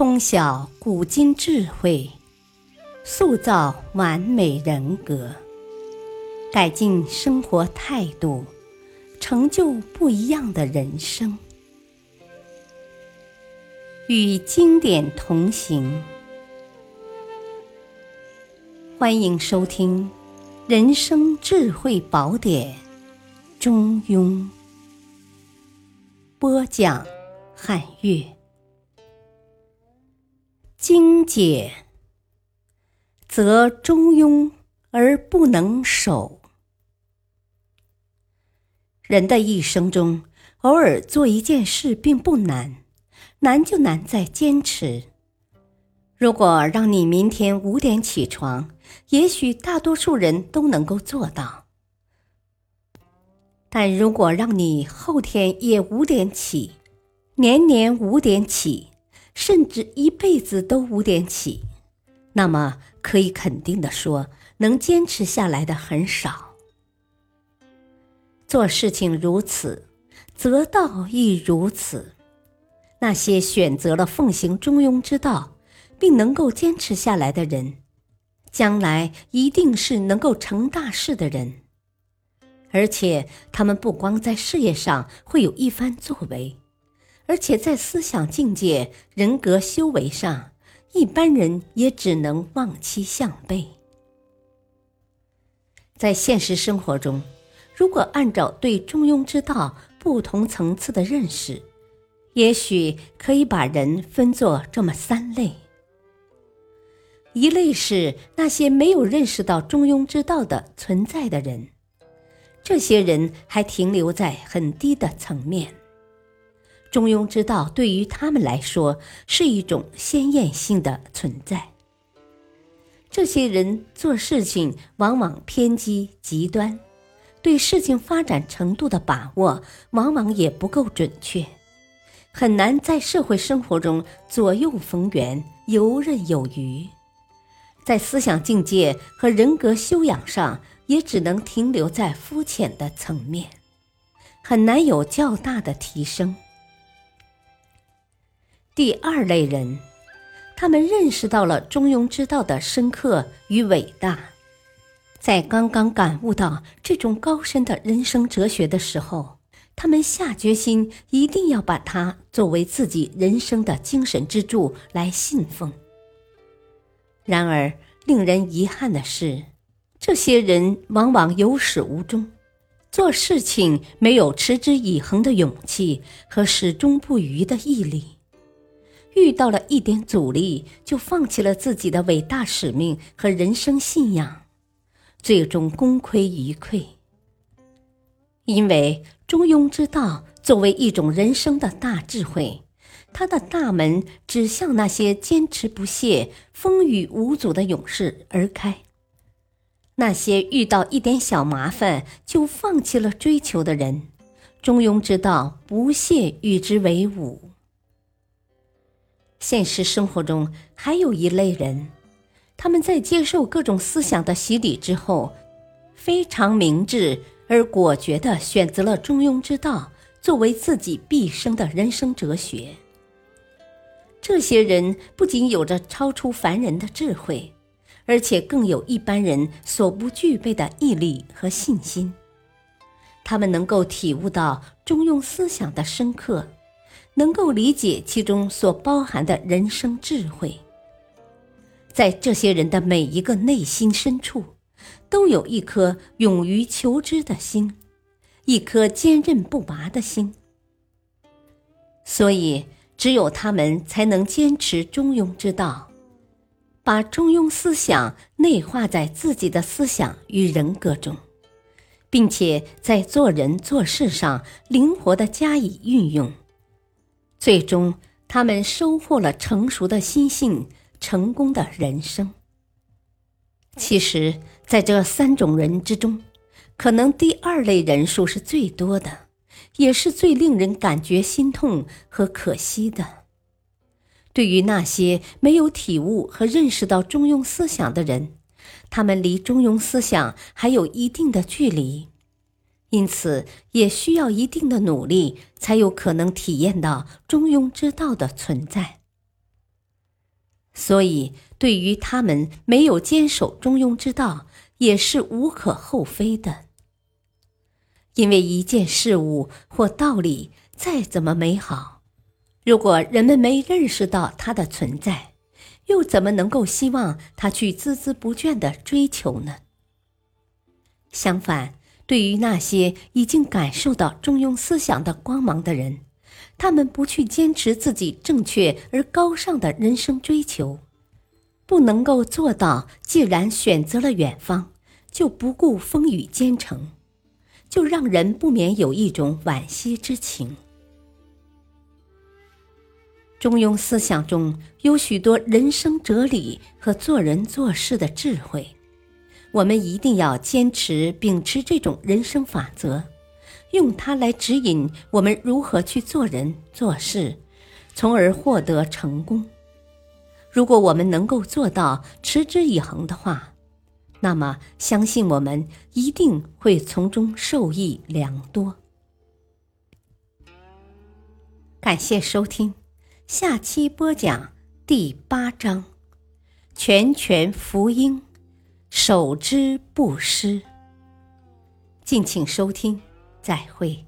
通晓古今智慧，塑造完美人格，改进生活态度，成就不一样的人生。与经典同行，欢迎收听《人生智慧宝典》中庸播讲，汉乐。精解，则中庸而不能守。人的一生中，偶尔做一件事并不难，难就难在坚持。如果让你明天五点起床，也许大多数人都能够做到；但如果让你后天也五点起，年年五点起，甚至一辈子都五点起，那么可以肯定的说，能坚持下来的很少。做事情如此，则道亦如此。那些选择了奉行中庸之道，并能够坚持下来的人，将来一定是能够成大事的人。而且，他们不光在事业上会有一番作为。而且在思想境界、人格修为上，一般人也只能望其项背。在现实生活中，如果按照对中庸之道不同层次的认识，也许可以把人分作这么三类：一类是那些没有认识到中庸之道的存在的人，这些人还停留在很低的层面。中庸之道对于他们来说是一种鲜艳性的存在。这些人做事情往往偏激极端，对事情发展程度的把握往往也不够准确，很难在社会生活中左右逢源、游刃有余。在思想境界和人格修养上，也只能停留在肤浅的层面，很难有较大的提升。第二类人，他们认识到了中庸之道的深刻与伟大，在刚刚感悟到这种高深的人生哲学的时候，他们下决心一定要把它作为自己人生的精神支柱来信奉。然而，令人遗憾的是，这些人往往有始无终，做事情没有持之以恒的勇气和始终不渝的毅力。遇到了一点阻力，就放弃了自己的伟大使命和人生信仰，最终功亏一篑。因为中庸之道作为一种人生的大智慧，它的大门只向那些坚持不懈、风雨无阻的勇士而开。那些遇到一点小麻烦就放弃了追求的人，中庸之道不屑与之为伍。现实生活中还有一类人，他们在接受各种思想的洗礼之后，非常明智而果决地选择了中庸之道作为自己毕生的人生哲学。这些人不仅有着超出凡人的智慧，而且更有一般人所不具备的毅力和信心。他们能够体悟到中庸思想的深刻。能够理解其中所包含的人生智慧，在这些人的每一个内心深处，都有一颗勇于求知的心，一颗坚韧不拔的心。所以，只有他们才能坚持中庸之道，把中庸思想内化在自己的思想与人格中，并且在做人做事上灵活的加以运用。最终，他们收获了成熟的心性，成功的人生。其实，在这三种人之中，可能第二类人数是最多的，也是最令人感觉心痛和可惜的。对于那些没有体悟和认识到中庸思想的人，他们离中庸思想还有一定的距离。因此，也需要一定的努力，才有可能体验到中庸之道的存在。所以对于他们没有坚守中庸之道，也是无可厚非的。因为一件事物或道理再怎么美好，如果人们没认识到它的存在，又怎么能够希望他去孜孜不倦的追求呢？相反，对于那些已经感受到中庸思想的光芒的人，他们不去坚持自己正确而高尚的人生追求，不能够做到，既然选择了远方，就不顾风雨兼程，就让人不免有一种惋惜之情。中庸思想中有许多人生哲理和做人做事的智慧，我们一定要坚持秉持这种人生法则，用它来指引我们如何去做人做事，从而获得成功。如果我们能够做到持之以恒的话，那么相信我们一定会从中受益良多。感谢收听。下期播讲第八章：拳拳福音，守之不失。敬请收听，再会。